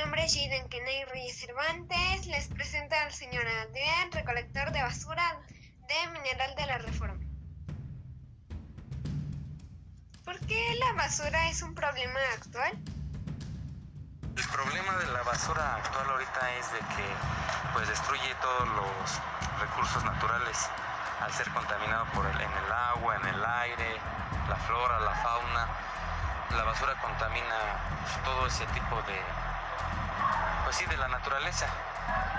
nombre es Jaden Kenny Reyes Cervantes. Les presento al señor Adrián, recolector de basura de Mineral de la Reforma. ¿Por qué la basura es un problema actual? El problema de la basura actual ahorita es de que pues destruye todos los recursos naturales al ser contaminado por el, en el agua, en el aire, la flora, la fauna. La basura contamina todo ese tipo de pues sí, de la naturaleza.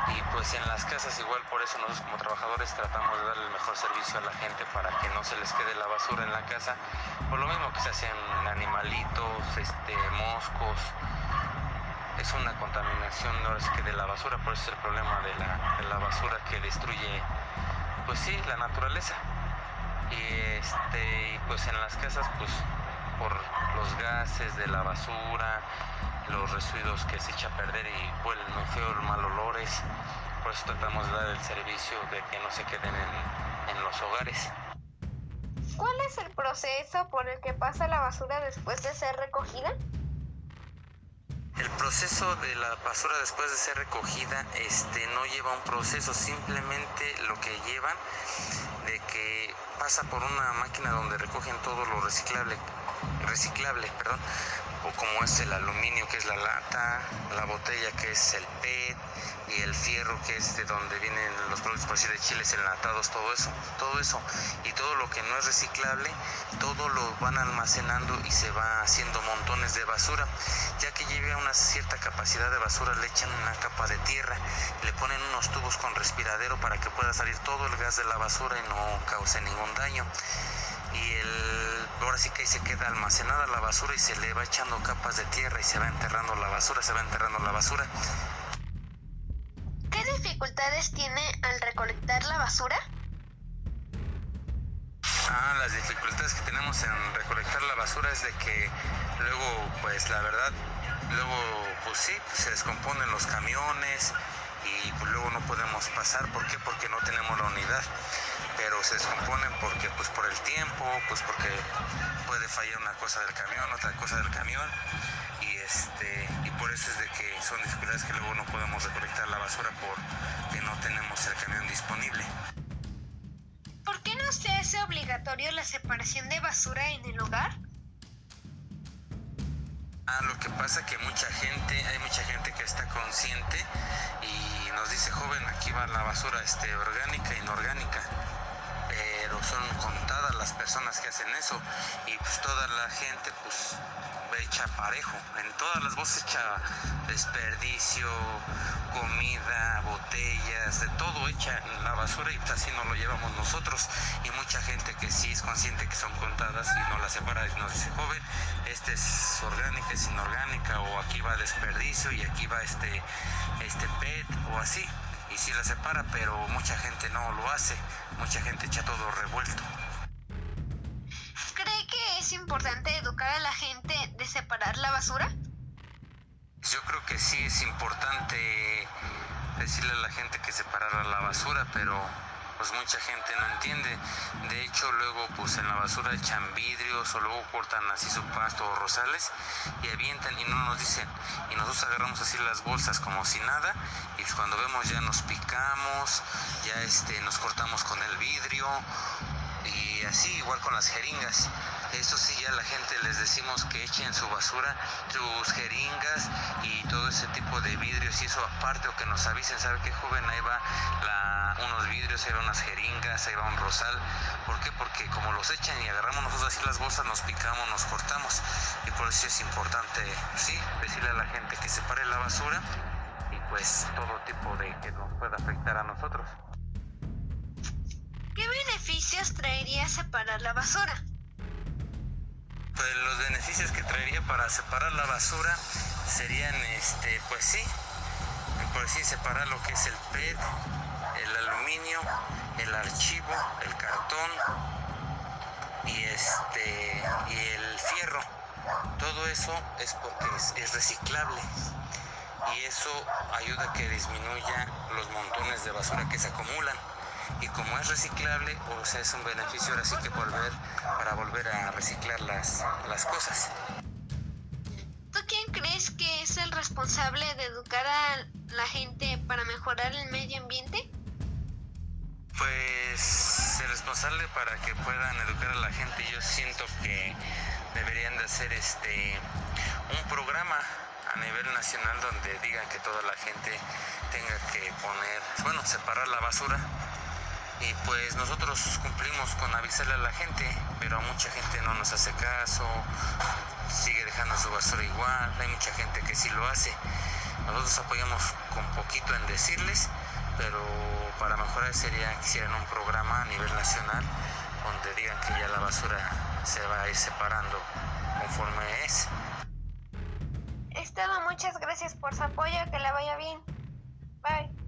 Y pues en las casas igual por eso nosotros como trabajadores tratamos de darle el mejor servicio a la gente para que no se les quede la basura en la casa. Por lo mismo que se hacen animalitos, este, moscos, es una contaminación ahora sí que de la basura, por eso es el problema de la, de la basura que destruye, pues sí, la naturaleza. Y este, pues en las casas, pues por los gases de la basura, los residuos que se echa a perder y huelen muy feo, mal olores, por eso tratamos de dar el servicio de que no se queden en, en los hogares. ¿Cuál es el proceso por el que pasa la basura después de ser recogida? El proceso de la basura después de ser recogida este, no lleva un proceso, simplemente lo que llevan de que pasa por una máquina donde recogen todo lo reciclable, reciclable, perdón, o como es el aluminio que es la lata, la botella que es el PET y el fierro que es de donde vienen los productos por decir de chiles enlatados, todo eso, todo eso. Y todo lo que no es reciclable, todo lo van almacenando y se va haciendo montones de basura, ya que lleve una cierta capacidad de basura le echan una capa de tierra, le ponen unos tubos con respiradero para que pueda salir todo el gas de la basura y no cause ningún daño y el, ahora sí que ahí se queda almacenada la basura y se le va echando capas de tierra y se va enterrando la basura, se va enterrando la basura. ¿Qué dificultades tiene al recolectar la basura? Ah, las dificultades que tenemos en recolectar la basura es de que luego, pues la verdad, luego, pues sí, se descomponen los camiones y pues, luego no podemos pasar. ¿Por qué? Porque no tenemos la unidad pero se descomponen porque pues por el tiempo, pues porque puede fallar una cosa del camión, otra cosa del camión y este y por eso es de que son dificultades que luego no podemos recolectar la basura porque no tenemos el camión disponible. ¿Por qué no se hace obligatorio la separación de basura en el hogar? Ah, lo que pasa que mucha gente, hay mucha gente que está consciente y nos dice, joven, aquí va la basura este, orgánica e inorgánica pero son contadas personas que hacen eso. Y pues toda la gente pues echa parejo, en todas las voces echa desperdicio, comida, botellas, de todo echa en la basura y pues así no lo llevamos nosotros. Y mucha gente que sí es consciente que son contadas y no las separa y nos dice joven, este es orgánica, es inorgánica o aquí va desperdicio y aquí va este, este PET o así. Y sí la separa, pero mucha gente no lo hace, mucha gente echa todo revuelto. ¿Cree que es importante educar a la gente de separar la basura? Yo creo que sí es importante decirle a la gente que separara la basura, pero pues mucha gente no entiende. De hecho, luego pues en la basura echan vidrios o luego cortan así su pasto o rosales y avientan y no nos dicen. Y nosotros agarramos así las bolsas como si nada y pues, cuando vemos ya nos picamos, ya este, nos cortamos con el vidrio y así igual con las jeringas. Eso sí, ya la gente les decimos que echen su basura, sus jeringas y todo ese tipo de vidrios y eso aparte o que nos avisen, ¿sabe qué joven? Ahí va unos vidrios, ahí va unas jeringas, ahí va un rosal. ¿Por qué? Porque como los echan y agarramos nosotros así las bolsas, nos picamos, nos cortamos. Y por eso es importante, sí, decirle a la gente que separe la basura y pues todo tipo de que nos pueda afectar a nosotros. ¿Qué beneficios traería separar la basura? Pues los beneficios que traería para separar la basura serían, este, pues sí, por sí separar lo que es el PET, el aluminio, el archivo, el cartón y este y el fierro. Todo eso es porque es reciclable y eso ayuda a que disminuya los montones de basura que se acumulan y como es reciclable, o sea, es un beneficio ahora sí que volver para volver a reciclar las, las cosas. ¿Tú quién crees que es el responsable de educar a la gente para mejorar el medio ambiente? Pues el responsable para que puedan educar a la gente, yo siento que deberían de hacer este un programa a nivel nacional donde digan que toda la gente tenga que poner, bueno, separar la basura y pues nosotros cumplimos con avisarle a la gente, pero a mucha gente no nos hace caso, sigue dejando su basura igual, hay mucha gente que sí lo hace. Nosotros apoyamos con poquito en decirles, pero para mejorar sería que hicieran un programa a nivel nacional donde digan que ya la basura se va a ir separando conforme es. Estado, muchas gracias por su apoyo, que le vaya bien. Bye.